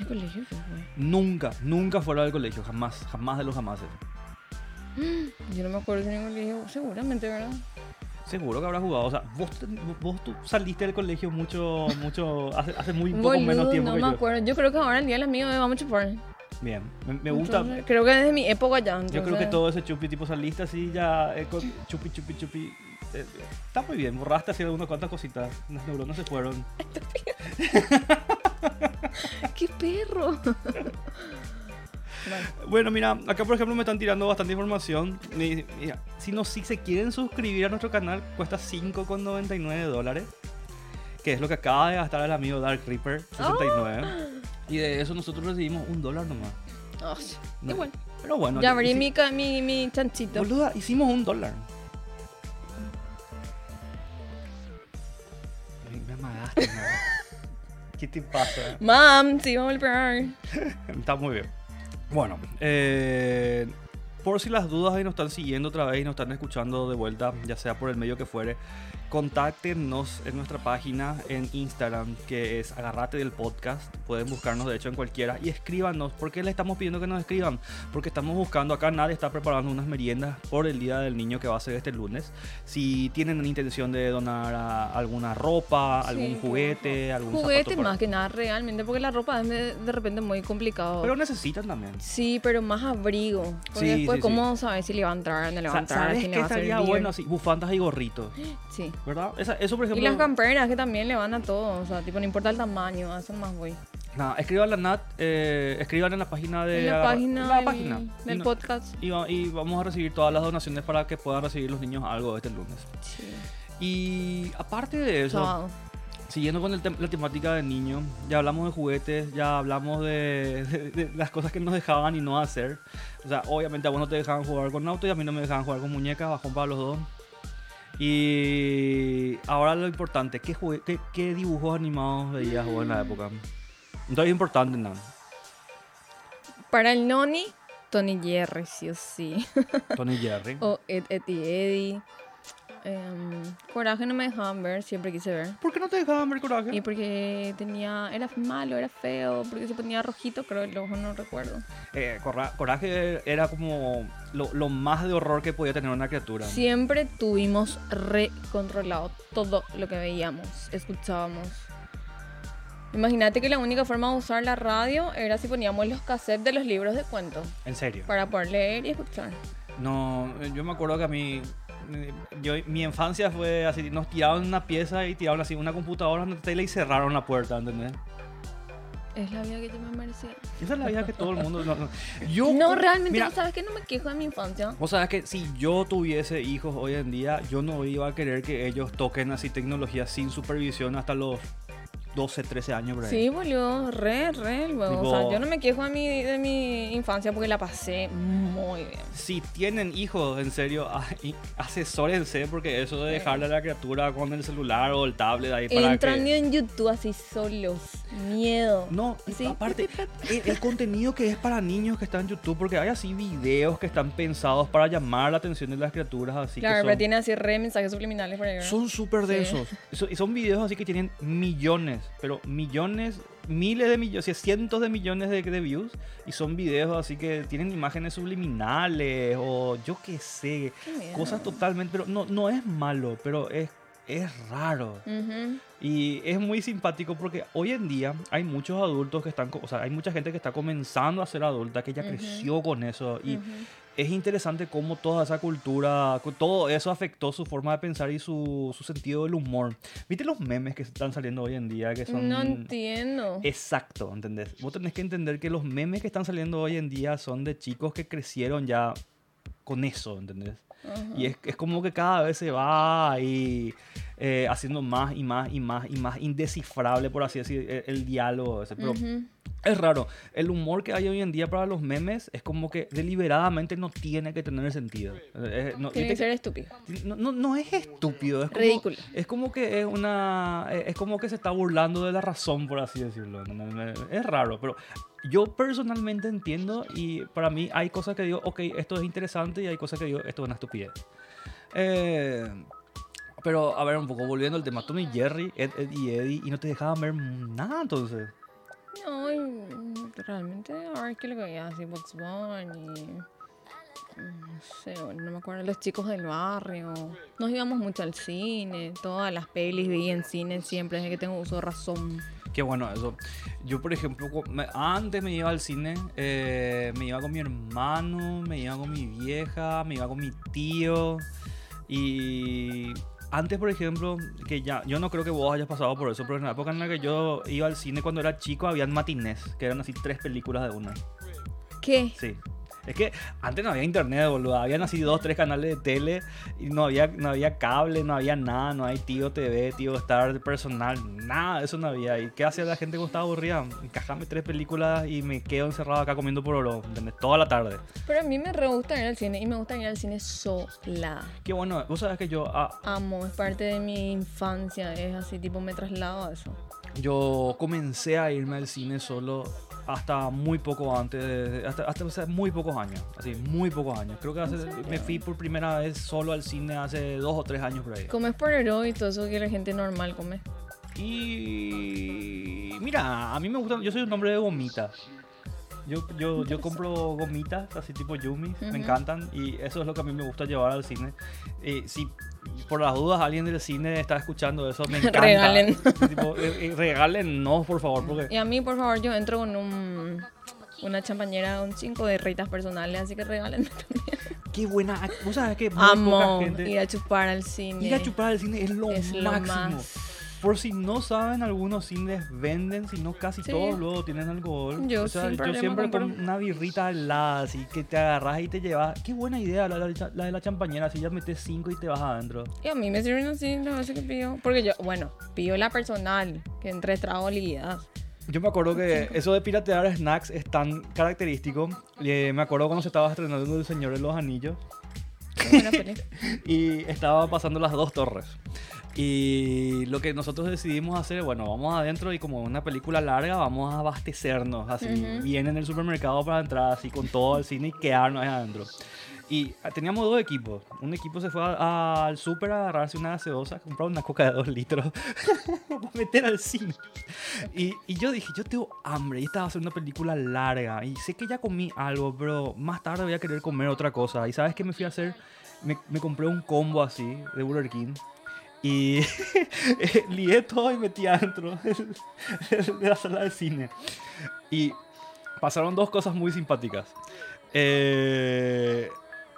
¿El colegio qué fue? Nunca, nunca fuera del colegio, jamás, jamás de los jamases. Yo no me acuerdo si en el colegio, seguramente, ¿verdad? Seguro que habrás jugado. O sea, vos, vos tú saliste del colegio mucho, mucho, hace, hace muy poco Boludo, menos tiempo no que me yo. acuerdo. Yo creo que ahora el día del amigo me vamos a chupar. Bien, me, me gusta. Entonces, creo que desde mi época ya. Yo creo que entonces- todo ese chupi tipo saliste así ya, eh, con chupi, chupi, chupi. eh, está muy bien, borraste así algunas cuantas cositas. Las neuronas se fueron. ¡Qué perro! Bueno, mira, acá por ejemplo me están tirando bastante información. Mi- Mira, si, no, si se quieren suscribir a nuestro canal, cuesta 5,99 dólares. Que es lo que acaba de gastar el amigo Dark Reaper 69. Y de eso nosotros recibimos un dólar nomás. oh. No, Igual. Pero bueno. ya abrí mi, mi, mi chanchito. Boluda, hicimos un dólar. Ay, Me amagaste, ¿no? ¿Qué te pasa? Mam, sí, vamos a golpear. Está muy bien. Bueno, eh, por si las dudas y nos están siguiendo otra vez y nos están escuchando de vuelta, ya sea por el medio que fuere, contáctenos en nuestra página en Instagram, que es Agarrate del Podcast. Pueden buscarnos, de hecho, en cualquiera. Y escríbanos. ¿Por qué le estamos pidiendo que nos escriban? Porque estamos buscando, acá nadie está preparando unas meriendas por el Día del Niño que va a ser este lunes. Si tienen la intención de donar a- alguna ropa, algún Sí, juguete, algún Juguete zapato para- más que nada, realmente, porque la ropa es de, de repente muy complicado. Pero necesitan también. Sí, pero más abrigo. Porque Sí, después, sí, ¿cómo sabes si le va a entrar, no le va a entrar? ¿Sabes si a estaría bueno? así bufandas y gorritos, Sí. ¿verdad? Esa- eso, por Y ejemplo. las camperas que también le van a todo. O sea, tipo, no importa el tamaño, a eso más voy. Nada, escriban la NAT, eh, escriban en la página de. En la página, en la del- página. Y del no- podcast. Y, va- y vamos a recibir todas las donaciones para que puedan recibir los niños algo este lunes. Sí. Y aparte de eso. Siguiendo con el la temática del niño, ya hablamos de juguetes, ya hablamos de, de- de las cosas que nos dejaban y no hacer. O sea, obviamente a vos no te dejaban jugar con auto y a mí no me dejaban jugar con muñecas, bajón para los dos. Y ahora lo importante, ¿qué, qué, qué dibujos animados veías vos en la época? No es importante nada. Para el Noni, Tony Jerry, sí o sí. Tony Jerry. o Ed, Ed y Eddie. Em, Coraje no me dejaban ver, siempre quise ver. ¿Por qué no te dejaban ver coraje? Y porque tenía, era malo, era feo, porque se ponía rojito, creo el ojo, no recuerdo. Eh, coraje era como lo, lo más de horror que podía tener una criatura. Siempre tuvimos recontrolado todo lo que veíamos, escuchábamos. Imagínate que la única forma de usar la radio era si poníamos los cassettes de los libros de cuentos En serio. para poder leer y escuchar. No, yo me acuerdo que a mí, yo, mi infancia fue así, nos tiraban una pieza y tiraban así una computadora en la tele y cerraron la puerta, ¿entendés? Es la vida que yo me merecía. Esa es la vida que todo el mundo... No, no. Yo, No, realmente, mira, ¿no sabes que no me quejo de mi infancia? Vos sabés que si yo tuviese hijos hoy en día, yo no iba a querer que ellos toquen así tecnología sin supervisión hasta los 12, 13 años, por ahí. Sí, boludo, re, re, luego. O sea, yo no me quejo de mi, de mi infancia porque la pasé muy bien. Si tienen hijos, en serio, asesórense porque eso de dejarle a la criatura con el celular o el tablet ahí para Entran que... en YouTube así solos. Miedo. No, Sí. aparte, el, el contenido que es para niños que está en YouTube, porque hay así videos que están pensados para llamar la atención de las criaturas, así claro, que pero son, tiene así re mensajes subliminales por ahí. son súper Sí. densos. So- Y son videos así que tienen millones, pero millones, miles de millones, o sea, cientos de millones de, de views, y son videos así que tienen imágenes subliminales o yo qué sé, Qué cosas totalmente, pero no, no es malo, pero es, es raro. Y es muy simpático porque hoy en día hay muchos adultos que están, o sea, hay mucha gente que está comenzando a ser adulta, que ya creció con eso. Y. es interesante cómo toda esa cultura, todo eso afectó su forma de pensar y su, su sentido del humor. ¿Viste los memes que están saliendo hoy en día? Que son... No entiendo. Exacto, ¿entendés? Vos tenés que entender que los memes que están saliendo hoy en día son de chicos que crecieron ya con eso, ¿entendés? Ajá. Y es, es como que cada vez se va ahí eh, haciendo más y más y más y más indescifrable, por así decir, el, el diálogo. ese. Pero Ujú. Es raro. El humor que hay hoy en día para los memes es como que deliberadamente no tiene que tener sentido. Eh, no, Tiene que ser estúpido. no, no, no es estúpido, es como, Ridículo. es como que es una es como que se está burlando de la razón, por así decirlo. Es raro, pero yo personalmente entiendo y para mí hay cosas que digo, ok, esto es interesante y hay cosas que digo, esto es una estupidez. Eh, pero a ver un poco, volviendo al tema, Tommy Jerry, Ed, Ed y Eddie, y no te dejaban ver nada entonces. No, realmente, a ver qué le veía así, Box Bunny. No sé, no me acuerdo. Los chicos del barrio. Nos íbamos mucho al cine. Todas las pelis vi en cine siempre, desde que tengo uso de razón. Qué bueno eso. Yo, por ejemplo, antes me iba al cine, eh, me iba con mi hermano, me iba con mi vieja, me iba con mi tío. Y antes, por ejemplo, que ya, yo no creo que vos hayas pasado por eso, pero en la época en la que yo iba al cine cuando era chico, habían matinés, que eran así tres películas de una. ¿Qué? Sí. Es que antes no había internet, boludo. Habían así dos, tres canales de tele y no había, no había cable, no había nada, no hay tío TV, tío Star personal, nada eso no había. ¿Y qué hacía la gente cuando estaba aburrida? Encajame tres películas y me quedo encerrado acá comiendo por oro, ¿entendés? Toda la tarde. Pero a mí me re gusta ir al cine y me gusta ir al cine sola. Qué bueno, vos sabés que yo, ah, Amo, es parte de mi infancia. Es así, tipo, me traslado a eso. yo comencé a irme al cine solo hasta muy poco antes, de- hasta, hasta o sea, muy pocos años, así, muy pocos años. Creo que hace- me fui por primera vez solo al cine hace dos o tres años por ahí. Comes por y todo eso que la gente normal come. Y mira, a mí me gusta, yo soy un hombre de gomitas. Yo, yo, yo compro gomitas, así tipo Yumi, me encantan y eso es lo que a mí me gusta llevar al cine. Eh, si por las dudas alguien del cine está escuchando eso, me encanta. Regalen. Tipo, eh, eh, regalen, no, por favor, porque Y a mí, por favor, yo entro con un, una champañera, un cinco de reitas personales, así que regálenme también. qué buena. Vos sabés que Amo poca gente. ir a chupar al cine. Ir a chupar al cine es lo es lo máximo. más. Por si no saben, algunos cines venden, si no casi Sí. todos luego tienen alcohol. Yo O sea, sin yo siempre con una birrita helada, así que te agarras y te llevas. Qué buena idea la, la- la de la champañera, así ya metes cinco y te vas adentro. Y a mí me sirven así las veces que pido. Porque yo, bueno, pido la personal, que entre trago liquidas. Yo me acuerdo que eso de piratear snacks es tan característico. Eh, me acuerdo cuando se estaba estrenando El Señor de los Anillos Qué buena y estaba pasando las dos torres. Y lo que nosotros decidimos hacer, bueno, vamos adentro y como una película larga, vamos a abastecernos así, Ujú. bien en el supermercado para entrar así con todo el cine y quedarnos ahí adentro. Y teníamos dos equipos. Un equipo se fue a- al súper a agarrarse una gaseosa, comprar una coca de dos litros para meter al cine. Y, y yo dije, yo tengo hambre y esta va a ser una película larga. Y sé que ya comí algo, pero más tarde voy a querer comer otra cosa. ¿Y sabes qué me fui a hacer? Me, me compré un combo así de Burger King. Y eh, lié todo y metí adentro de la sala de cine. Y pasaron dos cosas muy simpáticas. Eh,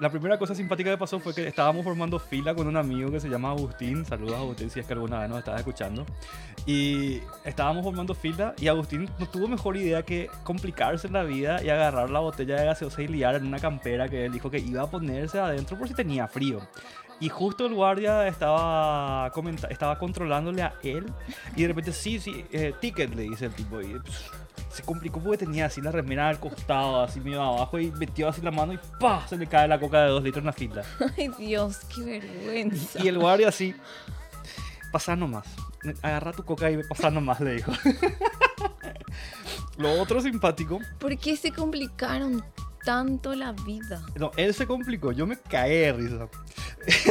la primera cosa simpática que pasó fue que estábamos formando fila con un amigo que se llama Agustín. Saludos Agustín si es que alguna vez nos estaba escuchando. Y estábamos formando fila y Agustín no tuvo mejor idea que complicarse la vida y agarrar la botella de gaseosa y liar en una campera que él dijo que iba a ponerse adentro por si tenía frío. Y justo el guardia estaba, estaba controlándole a él y de repente, sí, sí, eh, ticket le dice el tipo. Y se complicó porque tenía así la remera al costado, así medio abajo y metió así la mano y ¡pa! Se le cae la coca de dos litros en la fila. Ay, Dios, qué vergüenza. Y el guardia así, pasá nomás. Agarra tu coca y pasá nomás, le dijo. Lo otro simpático, ¿Por qué se complicaron tanto la vida? no, él se complicó, yo me caí risa.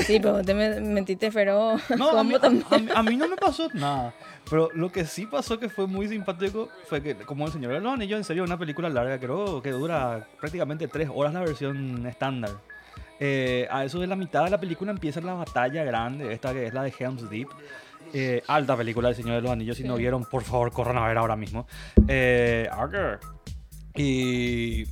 Sí, pero te me- metiste feroz. No, a mí, a mí- a mí no me pasó nada. Pero lo que sí pasó que fue muy simpático fue que, como El Señor de los Anillos, en serio, una película larga, creo que dura prácticamente tres horas la versión estándar. Eh, a eso de la mitad de la película empieza la batalla grande, esta que es la de Helm's Deep. Eh, alta película del Señor de los Anillos, si no Sí. vieron, por favor, corran a ver ahora mismo. Eh, Arger. Y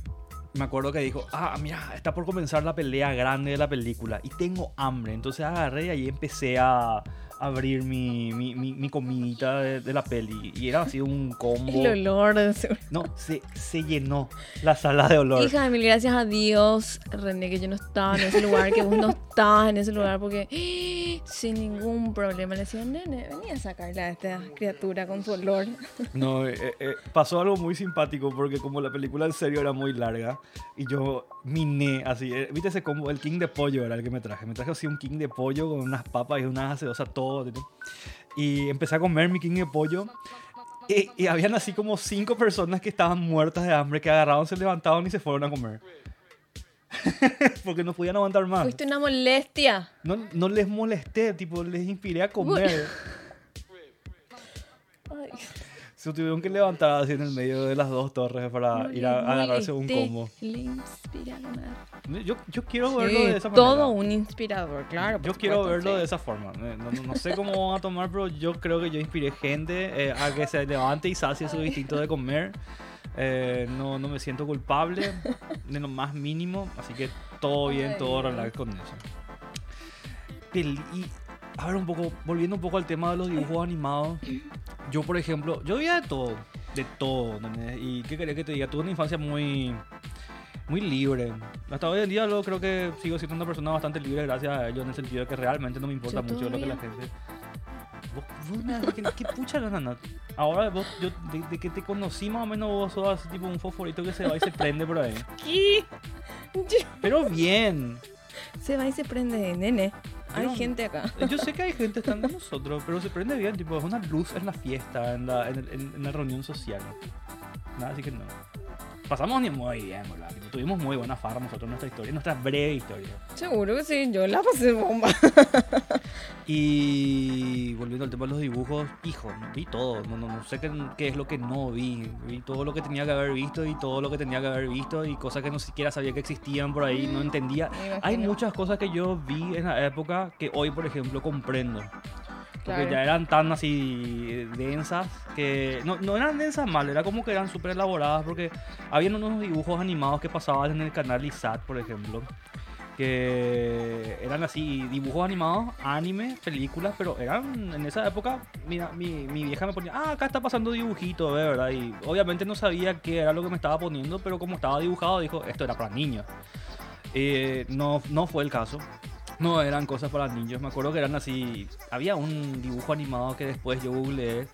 me acuerdo que dijo, ah, mira, está por comenzar la pelea grande de la película y tengo hambre. Entonces agarré y ahí empecé a abrir mi, mi, mi, mi comidita de, de la peli. Y era así un combo. El olor. No, se, se llenó la sala de olor. Hija de mil gracias a Dios, René, que yo no estaba en ese lugar, que vos no estabas en ese lugar, porque sin ningún problema le decían, nene, venía a sacarla a esta criatura con su olor. No, eh, eh, pasó algo muy simpático porque como la película en serio era muy larga y yo miné así, eh, viste ese combo, el king de pollo era el que me traje, me traje así un king de pollo con unas papas y unas gaseosas, todo, y empecé a comer mi king de pollo y, y habían así como cinco personas que estaban muertas de hambre, que agarraron, se levantaban y se fueron a comer. porque no podían aguantar más. Fuiste una molestia. No, no les molesté, tipo, les inspiré a comer. Ay, Se tuvieron que levantar así en el medio de las dos torres para no ir a, a agarrarse un molesté, combo. Yo, yo quiero verlo Sí, de esa manera. todo un inspirador, claro. Yo por quiero supuesto, verlo sí. de esa forma. Eh, No, no- no sé cómo van a tomar, pero yo creo que yo inspiré gente eh, a que se levante y sacie su instinto de comer. Eh, no, no me siento culpable de lo más mínimo, así que todo bien, Ay, todo relax con eso. Y a ver un poco, volviendo un poco al tema de los dibujos animados. Yo, por ejemplo, yo veía de todo, de todo, ¿entendés? Y qué querés que te diga, tuve una infancia muy, muy libre. Hasta hoy en día lo creo que sigo siendo una persona bastante libre gracias a ello, en el sentido de que realmente no me importa Yo mucho lo que la gente... Vos, vos ¿Qué pucha gana, Nat? Ahora vos, yo, de, de que te conocí más o menos vos sos así tipo un fosforito que se va y se prende por ahí. ¿Qué? Pero bien. Se va y se prende, nene. Hay Pero- gente acá. Yo sé que hay gente están de nosotros, pero se prende bien, tipo, es una luz en la fiesta, en la, en, en- en la reunión social. Nada, así que no. Pasamos ni muy bien, ¿verdad? Tipo, tuvimos muy buena farra nosotros nuestra historia, nuestra breve historia. Seguro que sí, yo la pasé bomba. Y volviendo al tema de los dibujos, hijo, vi todo. No, no, no sé qué, qué es lo que no vi. Vi todo lo que tenía que haber visto y todo lo que tenía que haber visto y cosas que no siquiera sabía que existían por ahí, no entendía. Me Hay muchas cosas que yo vi en la época que hoy, por ejemplo, comprendo. Porque Claro. ya eran tan así densas que no, no eran densas mal, era como que eran súper elaboradas porque habían unos dibujos animados que pasaban en el canal ISAT, por ejemplo, que eran así dibujos animados, anime, películas, pero eran en esa época, mira, mi, mi vieja me ponía, ah, acá está pasando dibujito, ¿ve? ¿verdad? Y obviamente no sabía qué era lo que me estaba poniendo, pero como estaba dibujado, dijo, esto era para niños. Eh, no, no fue el caso. No eran cosas para niños. Me acuerdo que eran así. Había un dibujo animado que después yo googleé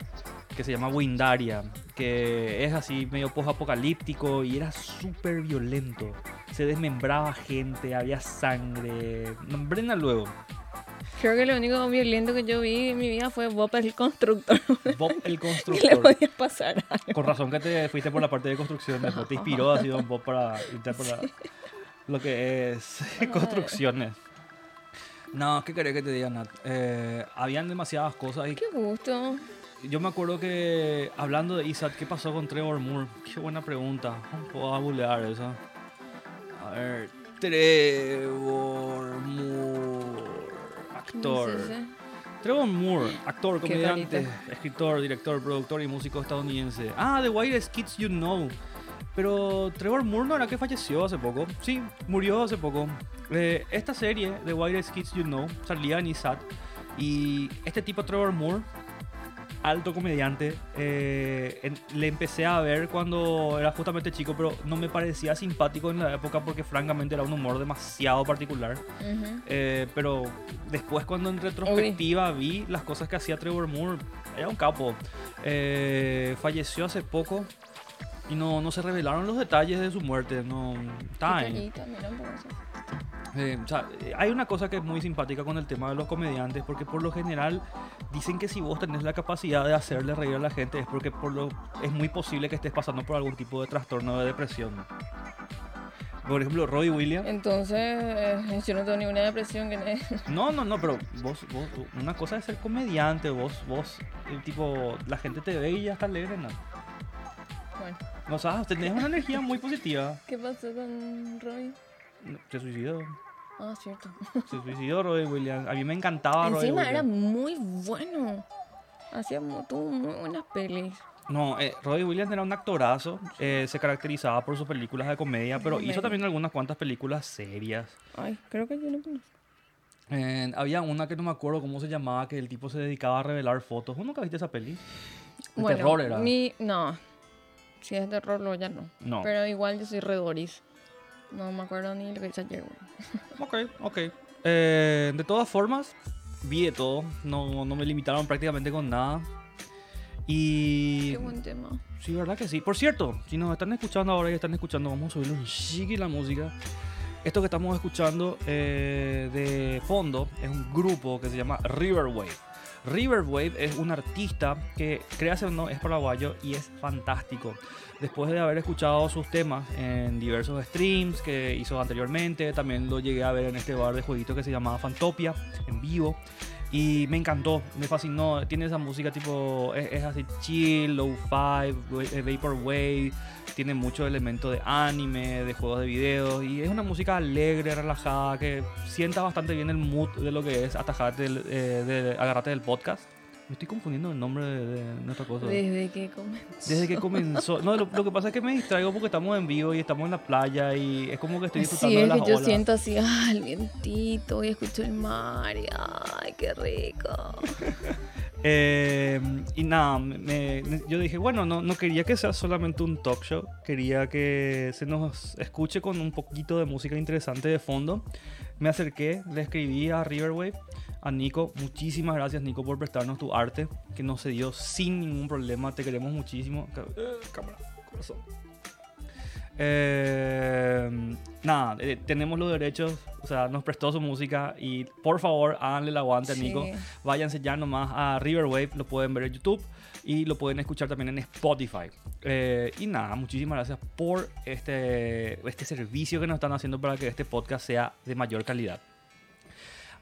que se llama Windaria, que es así medio post-apocalíptico y era súper violento. Se desmembraba gente, había sangre. Nombrena luego. Creo que lo único violento que yo vi en mi vida fue Bob el constructor. Bob el que le constructor. podía pasar algo. Con razón que te fuiste por la parte de construcción, después te inspiró así Don Bob para irte por la- lo que es construcciones. No, ¿qué querés que te diga, Nat? Eh, habían demasiadas cosas y Qué gusto. yo me acuerdo que hablando de Isaac, ¿qué pasó con Trevor Moore? Qué buena pregunta. ¿Cómo puedo bulear eso? A ver, Trevor Moore, actor. No sé, sé. Trevor Moore, actor, comediante, escritor, director, productor y músico estadounidense. Ah, The Wildest Kids You Know. Pero Trevor Moore no era que falleció hace poco. Sí, murió hace poco. Eh, esta serie, The Wildest Kids You Know, salía en ISAT. Y este tipo, Trevor Moore, alto comediante, eh, en- le empecé a ver cuando era justamente chico, pero no me parecía simpático en la época porque francamente era un humor demasiado particular. Ujú. Eh, pero después cuando en retrospectiva vi las cosas que hacía Trevor Moore, era un capo. Eh, falleció hace poco y no, no se revelaron los detalles de su muerte. No, está eso. Eh, o sea, eh, hay una cosa que es muy simpática con el tema de los comediantes, porque por lo general dicen que si vos tenés la capacidad de hacerle reír a la gente es porque por lo, es muy posible que estés pasando por algún tipo de trastorno de depresión. Por ejemplo, Roy Williams. Entonces, eh, yo no tengo ninguna depresión que No, no, no, pero vos, vos, una cosa es ser comediante, vos, vos, el tipo, la gente te ve y ya está alegre, ¿no? Bueno, O sea, tenés una energía muy positiva. ¿qué pasó con Roy? Se suicidó, Ah, cierto. se suicidó Roy Williams. A mí me encantaba Roy Encima era Williams. muy bueno. Hacía mu- tuvo muy buenas pelis. No, eh, Roy Williams era un actorazo, eh, se caracterizaba por sus películas de comedia, pero hizo también algunas cuantas películas serias. Ay, creo que yo no conozco. Eh, había una que no me acuerdo cómo se llamaba, que el tipo se dedicaba a revelar fotos. ¿Vos nunca viste esa peli? De Bueno, terror era. Mi, no. Si es terror, lo ya no. No. Pero igual yo soy redoris. No me acuerdo ni lo que hice ayer, güey. Ok, ok. Eh, de todas formas, vi de todo. No, no me limitaron prácticamente con nada. Y. Qué buen tema. Sí, verdad que sí. Por cierto, si nos están escuchando ahora y están escuchando, vamos a subir un chiqui la música. Esto que estamos escuchando eh, de fondo es un grupo que se llama Riverwave. Riverwave es un artista que, créase o no, es paraguayo y es fantástico. Después de haber escuchado sus temas en diversos streams que hizo anteriormente, también lo llegué a ver en este bar de jueguitos que se llamaba Fantopia en vivo. Y me encantó, me fascinó. Tiene esa música tipo, es, así chill, low-fi, wa- eh, vaporwave. Tiene muchos elementos de anime, de juegos de video. Y es una música alegre, relajada, que sienta bastante bien el mood de lo que es atajarte, del- eh, agarrarte del podcast. Me estoy confundiendo el nombre de, de nuestra cosa. Desde que comenzó. Desde que comenzó. No, lo, lo que pasa es que me distraigo porque estamos en vivo y estamos en la playa y es como que estoy disfrutando Sí, de es las que yo olas. siento así, ah, el vientito y escucho el mar y ay, qué rico. Eh, y nada, me- yo dije, bueno, no, no quería que sea solamente un talk show, quería que se nos escuche con un poquito de música interesante de fondo. Me acerqué, le escribí a Riverwave, a Nico, muchísimas gracias Nico por prestarnos tu arte, que nos se dio sin ningún problema, te queremos muchísimo. Cámara, corazón. Eh, nada, eh, tenemos los derechos, o sea, nos prestó su música y por favor háganle el aguante a Nico. Sí. Váyanse ya nomás a Riverwave, lo pueden ver en YouTube y lo pueden escuchar también en Spotify. Eh, y nada, muchísimas gracias por este, este servicio que nos están haciendo para que este podcast sea de mayor calidad.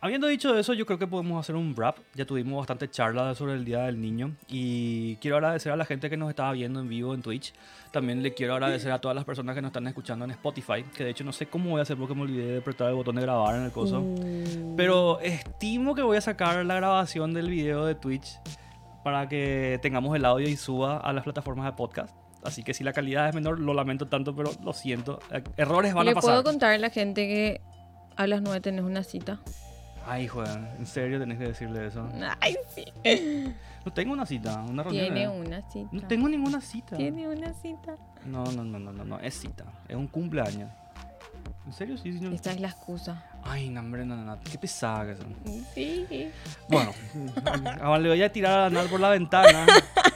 Habiendo dicho eso, yo creo que podemos hacer un wrap. Ya tuvimos bastante charla sobre el Día del Niño y quiero agradecer a la gente que nos estaba viendo en vivo en Twitch. También le quiero agradecer a todas las personas que nos están escuchando en Spotify, que de hecho no sé cómo voy a hacer porque me olvidé de apretar el botón de grabar en el coso. Uh, Pero estimo que voy a sacar la grabación del video de Twitch para que tengamos el audio y suba a las plataformas de podcast. Así que si la calidad es menor, lo lamento tanto, pero lo siento. Errores van ¿Le a pasar. puedo contar a la gente que a las 9 tenés una cita? Ay, Juan, en serio tenés que decirle eso. Ay, sí. No tengo una cita, una reunión. Tiene una cita. No tengo ninguna cita. Tiene una cita. No, no, no, no, no, no, es cita. Es un cumpleaños. ¿En serio? Sí, señor. Esta es la excusa. Ay, no, hombre, no, no, no. Qué pesada que son. Sí. Bueno, ahora le voy a tirar a Nal por la ventana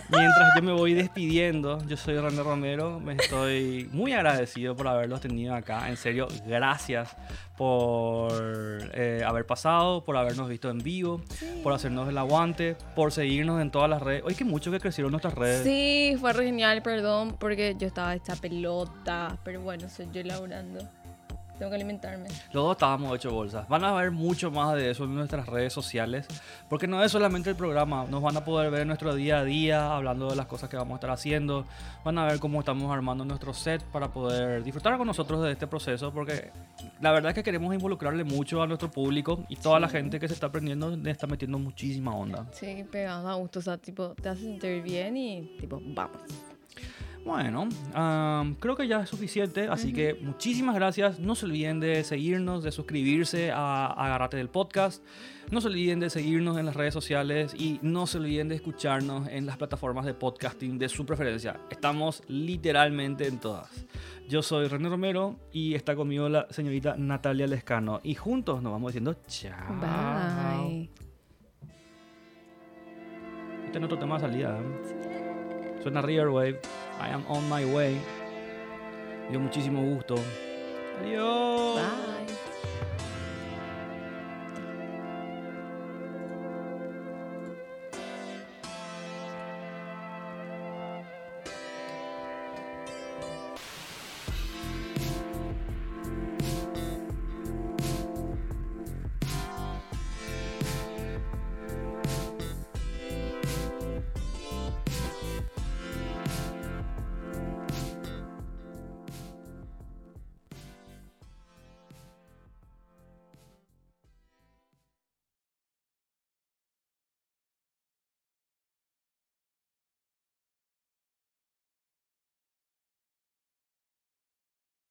mientras yo me voy despidiendo. Yo soy René Romero, me estoy muy agradecido por haberlos tenido acá. En serio, gracias por eh, haber pasado, por habernos visto en vivo, por hacernos el aguante, por seguirnos en todas las redes. Oye, que mucho que crecieron nuestras redes. Sí, fue re genial, perdón, porque yo estaba hecha pelota. Pero bueno, soy yo laburando. Tengo que alimentarme. Los dos estábamos hecho bolsas. Van a ver mucho más de eso en nuestras redes sociales, porque no es solamente el programa, nos van a poder ver en nuestro día a día, hablando de las cosas que vamos a estar haciendo, van a ver cómo estamos armando nuestro set para poder disfrutar con nosotros de este proceso, porque la verdad es que queremos involucrarle mucho a nuestro público y toda la gente que se está aprendiendo le está metiendo muchísima onda. Sí, pegado a gusto, o sea, tipo, te hace sentir bien y tipo, vamos. Bueno, am, creo que ya es suficiente, así que muchísimas gracias. No se olviden de seguirnos, de suscribirse a Agarrate del Podcast. No se olviden de seguirnos en las redes sociales y no se olviden de escucharnos en las plataformas de podcasting de su preferencia. Estamos literalmente en todas. Yo soy René Romero y está conmigo la señorita Natalia Lescano y juntos nos vamos diciendo chao. Bye. Este es otro tema de salida. Suena Riverwave. I am on my way. Dio muchísimo gusto. Adiós. Bye.